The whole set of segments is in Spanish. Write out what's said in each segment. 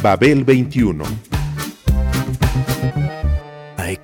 Babel 21 I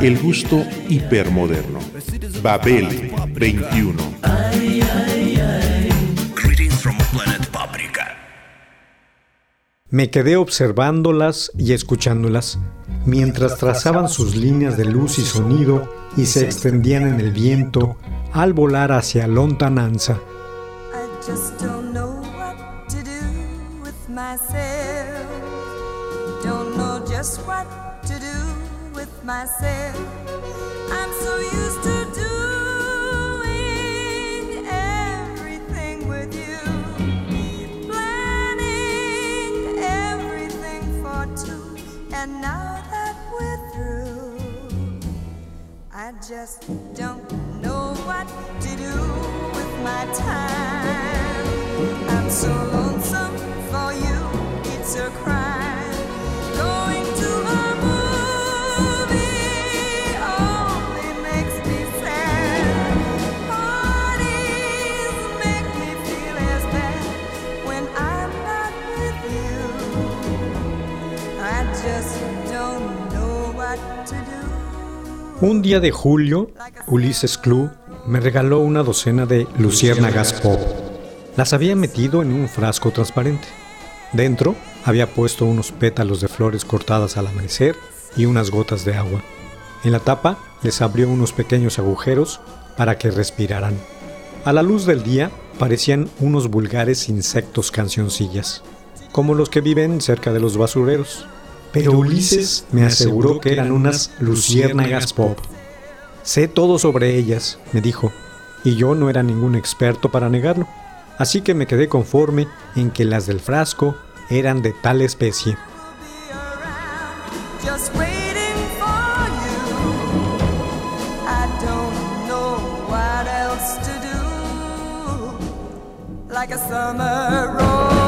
El gusto hipermoderno. Babel 21. Greetings from Planet Paprika. Me quedé observándolas y escuchándolas, mientras trazaban sus líneas de luz y sonido y se extendían en el viento al volar hacia lontananza. Don't know just what myself. I'm so used to doing everything with you, planning everything for two, and now that we're through. I just don't know what to do with my time. I'm so lonesome for you, Un día de julio, Ulises Club me regaló una docena de luciérnagas pop. Las había metido en un frasco transparente. Dentro había puesto unos pétalos de flores cortadas al amanecer y unas gotas de agua. En la tapa les abrió unos pequeños agujeros para que respiraran. A la luz del día parecían unos vulgares insectos cancioncillas, como los que viven cerca de los basureros. Pero Ulises me aseguró que eran unas luciérnagas pop. Sé todo sobre ellas, me dijo, y yo no era ningún experto para negarlo, así que me quedé conforme en que las del frasco eran de tal especie. Like a summer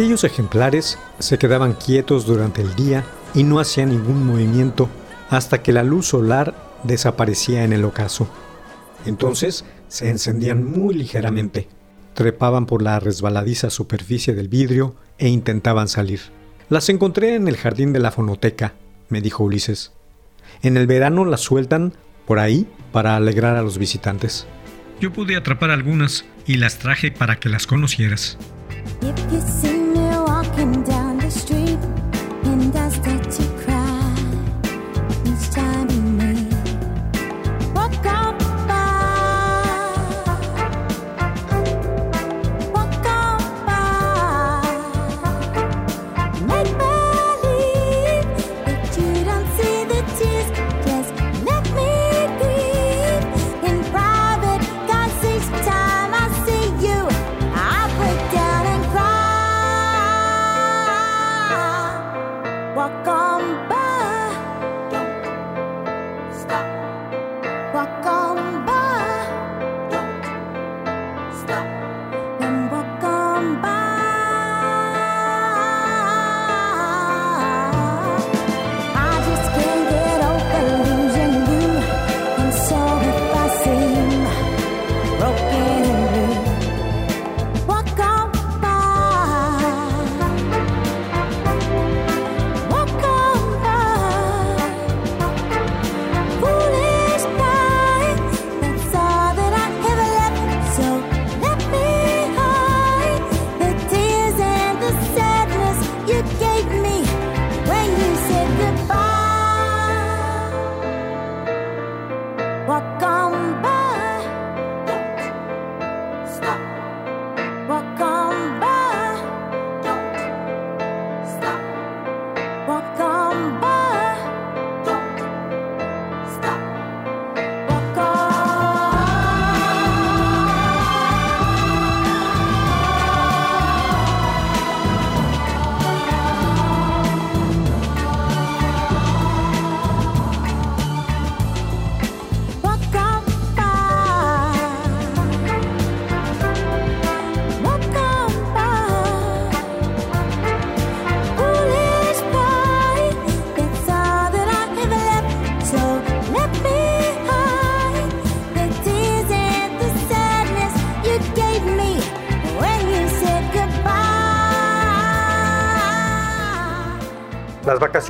Aquellos ejemplares se quedaban quietos durante el día y no hacían ningún movimiento hasta que la luz solar desaparecía en el ocaso. Entonces se encendían muy ligeramente, trepaban por la resbaladiza superficie del vidrio e intentaban salir. Las encontré en el jardín de la fonoteca, me dijo Ulises. En el verano las sueltan por ahí para alegrar a los visitantes. Yo pude atrapar algunas y las traje para que las conocieras.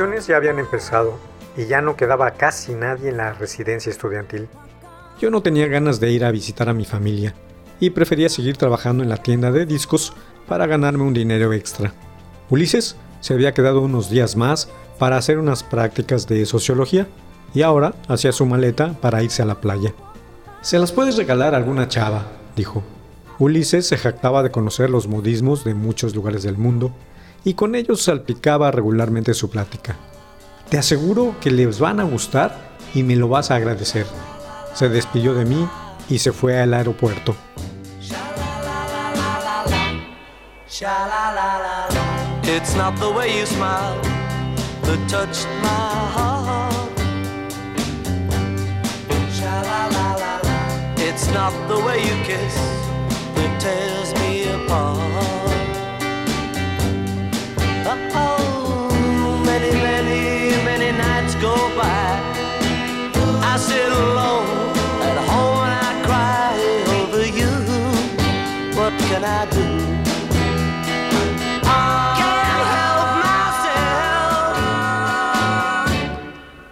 Vacaciones ya habían empezado y ya no quedaba casi nadie en la residencia estudiantil. Yo no tenía ganas de ir a visitar a mi familia y prefería seguir trabajando en la tienda de discos para ganarme un dinero extra. Ulises se había quedado unos días más para hacer unas prácticas de sociología y ahora hacía su maleta para irse a la playa. Se las puedes regalar a alguna chava, dijo. Ulises se jactaba de conocer los modismos de muchos lugares del mundo y con ellos salpicaba regularmente su plática. Te aseguro que les van a gustar y me lo vas a agradecer. Se despidió de mí y se fue al aeropuerto. It's not the way you smile. It's not the way you kiss that tears me apart. What can I? Can't help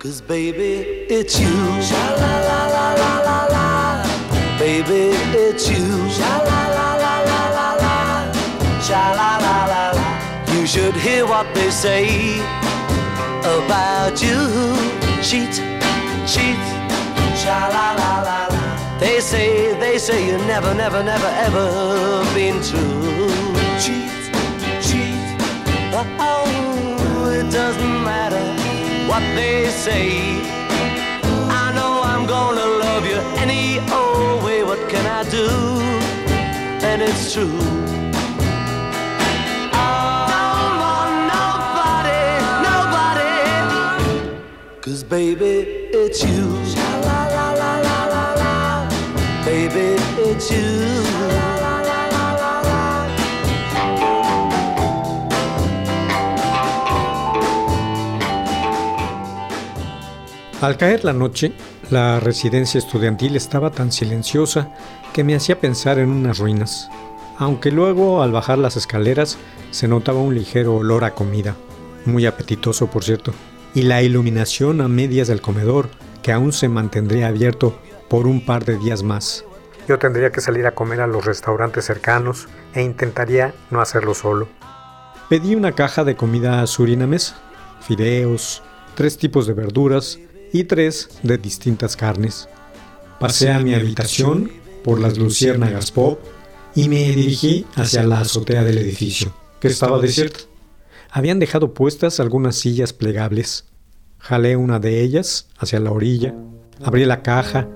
myself. Baby, it's you. Sha la la la la la. Baby, it's you. Sha la la la la la. Sha la la la la. You should hear what they say about you. Cheat, cheat. Sha la la la la. They say, they say you never, never, never, ever been true. Cheat, cheat. Oh, it doesn't matter what they say. I know I'm gonna love you any old way. What can I do? And it's true. Don't nobody, nobody. Cause baby, it's you. Al caer la noche, la residencia estudiantil estaba tan silenciosa que me hacía pensar en unas ruinas, aunque luego al bajar las escaleras se notaba un ligero olor a comida, muy apetitoso por cierto, y la iluminación a medias del comedor que aún se mantendría abierto por un par de días más. Yo tendría que salir a comer a los restaurantes cercanos e intentaría no hacerlo solo. Pedí una caja de comida surinamesa, fideos, tres tipos de verduras y tres de distintas carnes. Pasé a mi habitación por las luciérnagas pop y me dirigí hacia la azotea del edificio, que estaba desierta. Habían dejado puestas algunas sillas plegables. Jalé una de ellas hacia la orilla, abrí la caja,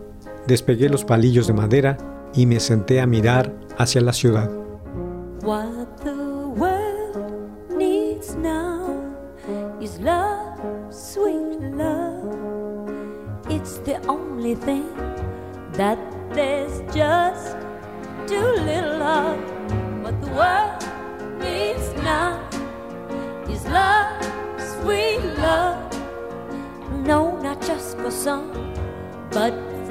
despegué los palillos de madera y me senté a mirar hacia la ciudad. No, not just but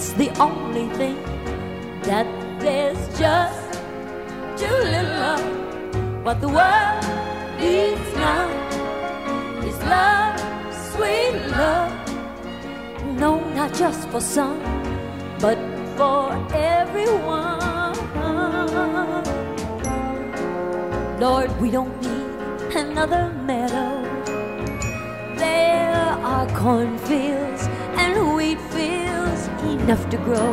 It's the only thing that there's just too little of. What the world needs now is love, sweet love. No, not just for some, but for everyone. Lord, we don't need another meadow. There are cornfields and wheat fields enough to grow.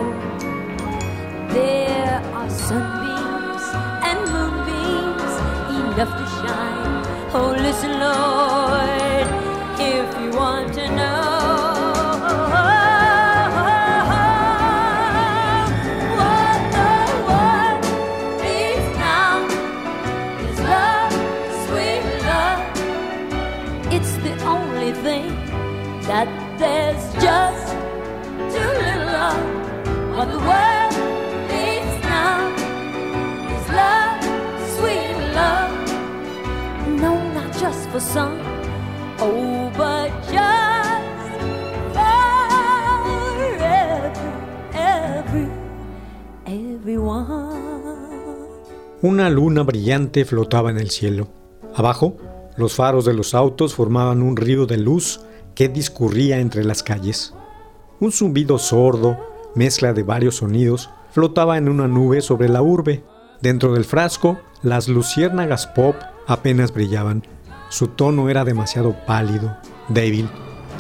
There are sunbeams and moonbeams enough to shine. Oh, listen, Lord, if you want to know what the world needs now is love, sweet love. It's the only thing that there's just Una luna brillante flotaba en el cielo. Abajo, los faros de los autos formaban un río de luz que discurría entre las calles. Un zumbido sordo, mezcla de varios sonidos, flotaba en una nube sobre la urbe. Dentro del frasco, las luciérnagas pop apenas brillaban. Su tono era demasiado pálido, débil.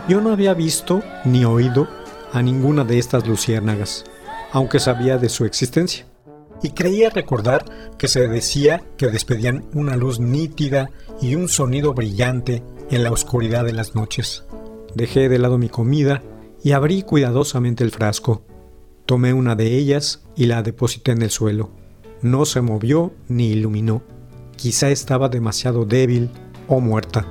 Yo no había visto ni oído a ninguna de estas luciérnagas, aunque sabía de su existencia. Y creía recordar que se decía que despedían una luz nítida y un sonido brillante en la oscuridad de las noches. Dejé de lado mi comida y abrí cuidadosamente el frasco. Tomé una de ellas y la deposité en el suelo. No se movió ni iluminó. Quizá estaba demasiado débil o muerta.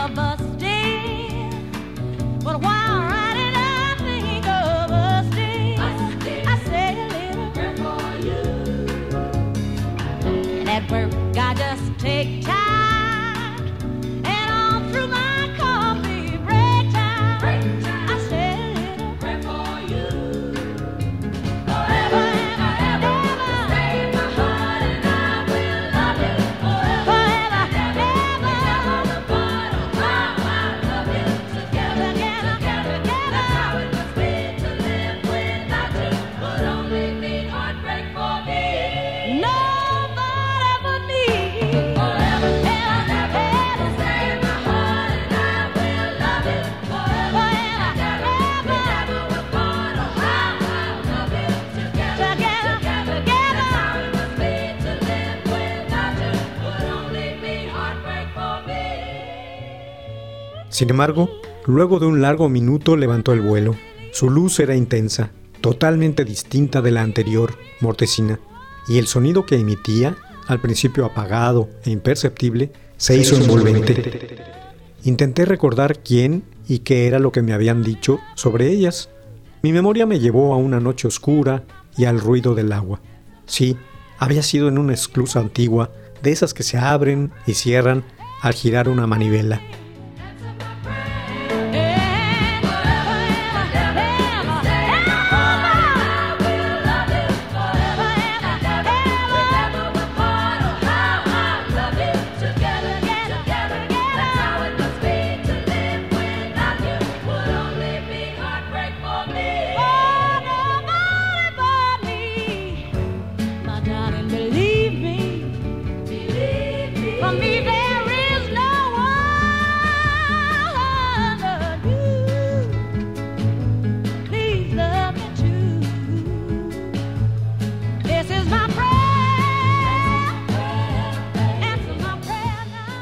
Run for Sin embargo, luego de un largo minuto levantó el vuelo. Su luz era intensa, totalmente distinta de la anterior, mortecina, y el sonido que emitía, al principio apagado e imperceptible, se hizo envolvente. Intenté recordar quién y qué era lo que me habían dicho sobre ellas. Mi memoria me llevó a una noche oscura y al ruido del agua. Sí, había sido en una esclusa antigua, de esas que se abren y cierran al girar una manivela.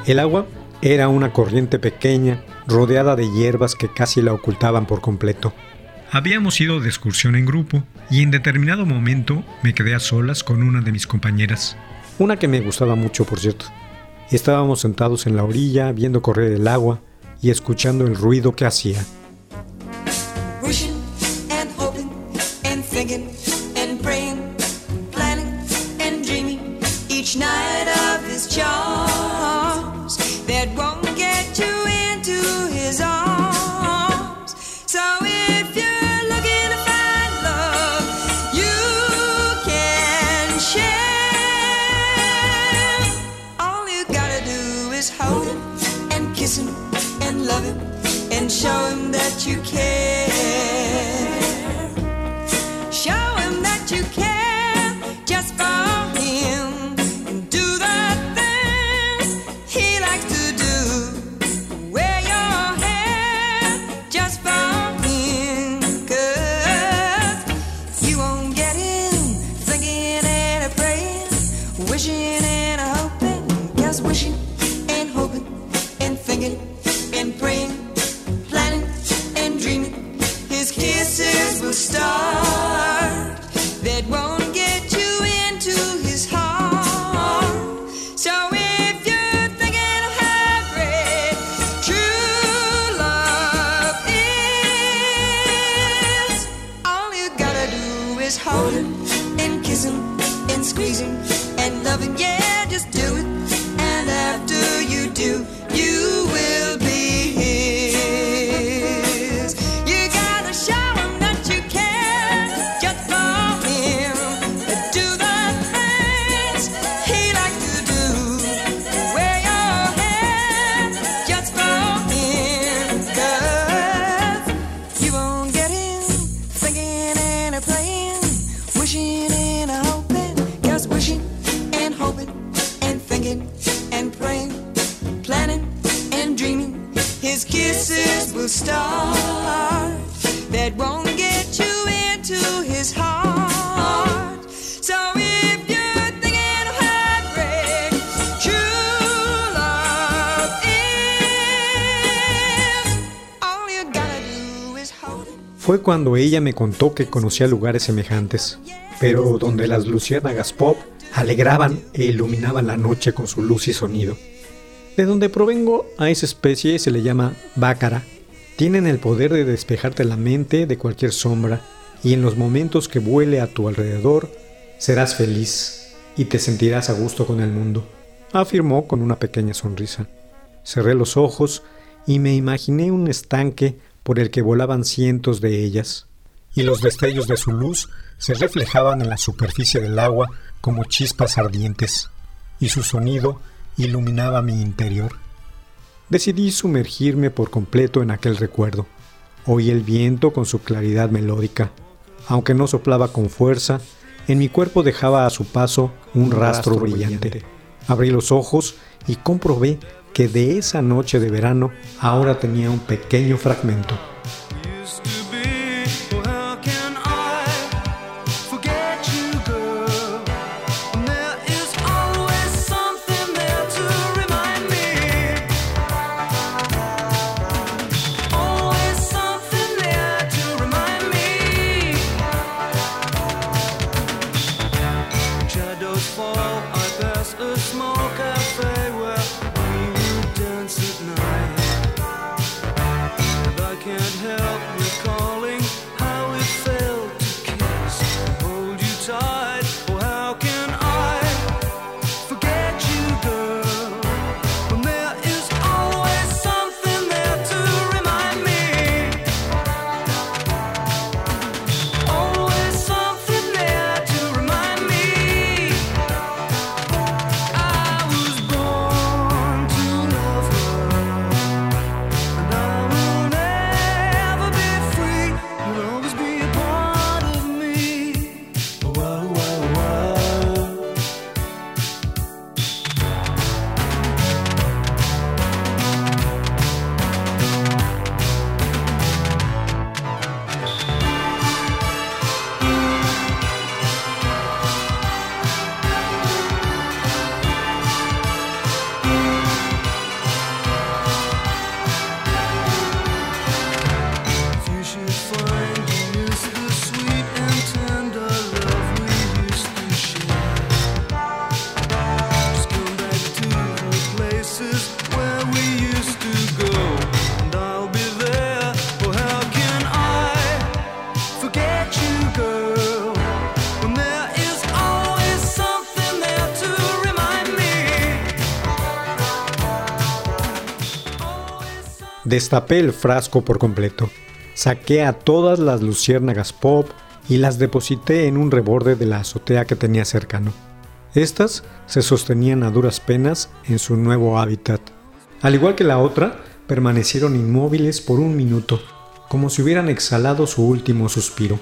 El agua era una corriente pequeña, rodeada de hierbas que casi la ocultaban por completo. Habíamos ido de excursión en grupo y en determinado momento me quedé a solas con una de mis compañeras. Una que me gustaba mucho, por cierto. Estábamos sentados en la orilla viendo correr el agua y escuchando el ruido que hacía. Share. All you gotta do is hold him and kiss him and love him and show him that you care. holding and kissing and squeezing and loving. Yeah, just do it. And after you do, Fue cuando ella me contó que conocía lugares semejantes, pero donde las luciérnagas pop alegraban e iluminaban la noche con su luz y sonido. De donde provengo a esa especie se le llama bácara. Tienen el poder de despejarte la mente de cualquier sombra y en los momentos que vuele a tu alrededor serás feliz y te sentirás a gusto con el mundo, afirmó con una pequeña sonrisa. Cerré los ojos y me imaginé un estanque por el que volaban cientos de ellas, y los destellos de su luz se reflejaban en la superficie del agua como chispas ardientes, y su sonido iluminaba mi interior. Decidí sumergirme por completo en aquel recuerdo. Oí el viento con su claridad melódica. Aunque no soplaba con fuerza, en mi cuerpo dejaba a su paso un rastro, brillante. Abrí los ojos y comprobé que de esa noche de verano ahora tenía un pequeño fragmento. Destapé el frasco por completo. Saqué a todas las luciérnagas pop y las deposité en un reborde de la azotea que tenía cercano. Estas se sostenían a duras penas en su nuevo hábitat. Al igual que la otra, permanecieron inmóviles por un minuto, como si hubieran exhalado su último suspiro.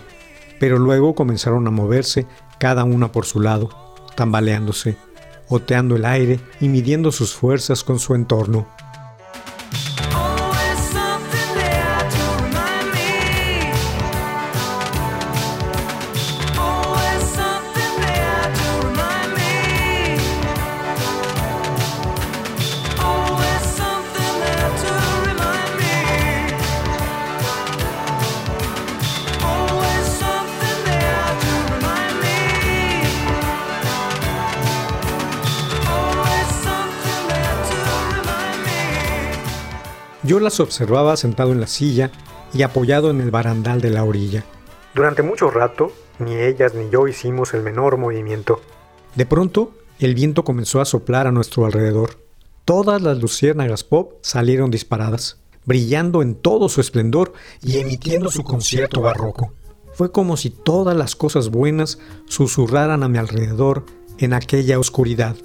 Pero luego comenzaron a moverse cada una por su lado, tambaleándose, oteando el aire y midiendo sus fuerzas con su entorno. Yo las observaba sentado en la silla y apoyado en el barandal de la orilla. Durante mucho rato, ni ellas ni yo hicimos el menor movimiento. De pronto, el viento comenzó a soplar a nuestro alrededor. Todas las luciérnagas pop salieron disparadas, brillando en todo su esplendor y emitiendo su concierto barroco. Fue como si todas las cosas buenas susurraran a mi alrededor en aquella oscuridad.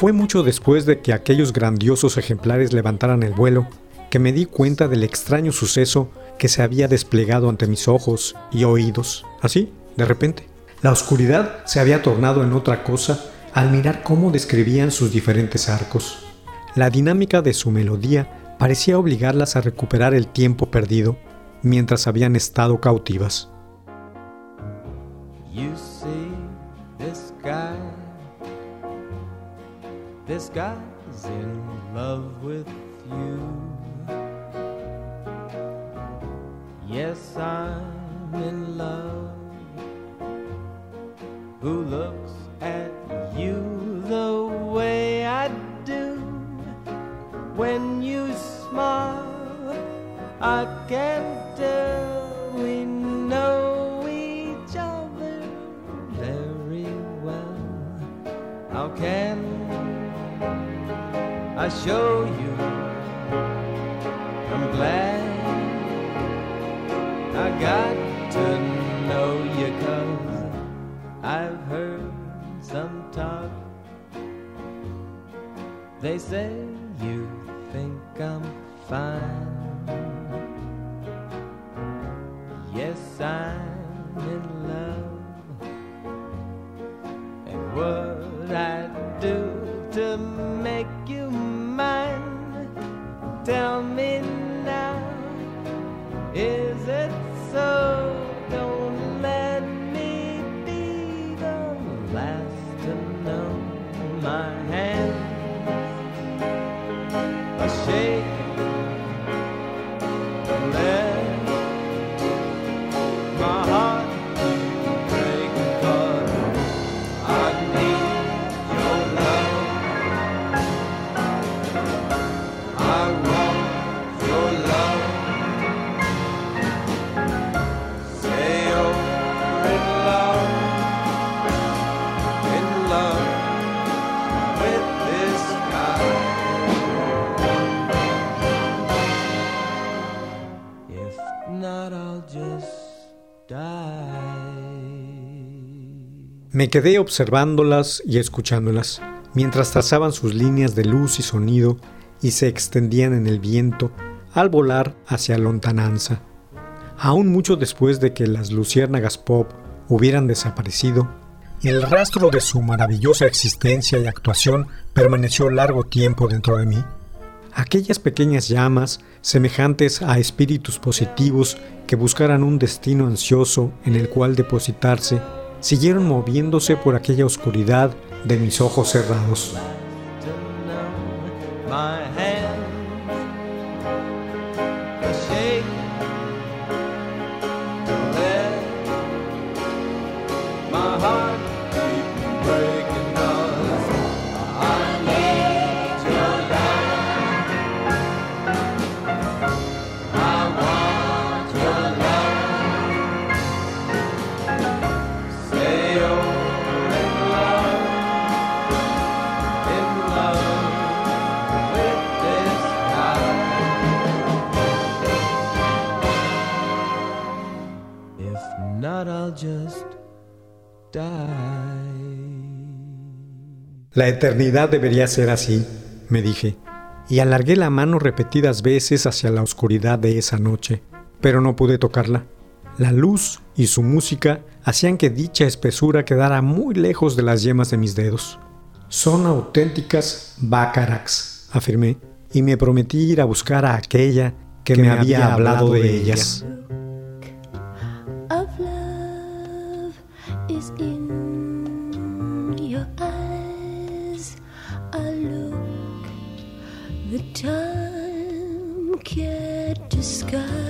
Fue mucho después de que aquellos grandiosos ejemplares levantaran el vuelo que me di cuenta del extraño suceso que se había desplegado ante mis ojos y oídos. Así, de repente, la oscuridad se había tornado en otra cosa al mirar cómo describían sus diferentes arcos. La dinámica de su melodía parecía obligarlas a recuperar el tiempo perdido mientras habían estado cautivas. This guy's in love with you. Yes, I'm in love. Who looks at you the way I do? When you smile, I can show you? I'm glad I got to know you cause I've heard some talk. They say Me quedé observándolas y escuchándolas, mientras trazaban sus líneas de luz y sonido y se extendían en el viento al volar hacia lontananza. Aún mucho después de que las luciérnagas pop hubieran desaparecido, el rastro de su maravillosa existencia y actuación permaneció largo tiempo dentro de mí. Aquellas pequeñas llamas, semejantes a espíritus positivos que buscaran un destino ansioso en el cual depositarse, siguieron moviéndose por aquella oscuridad de mis ojos cerrados. If not, I'll just die. La eternidad debería ser así, me dije, y alargué la mano repetidas veces hacia la oscuridad de esa noche, pero no pude tocarla. La luz y su música hacían que dicha espesura quedara muy lejos de las yemas de mis dedos. Son auténticas bacaracs, afirmé, y me prometí ir a buscar a aquella que, me, había hablado de ellas. In your eyes. I look the time can't disguise.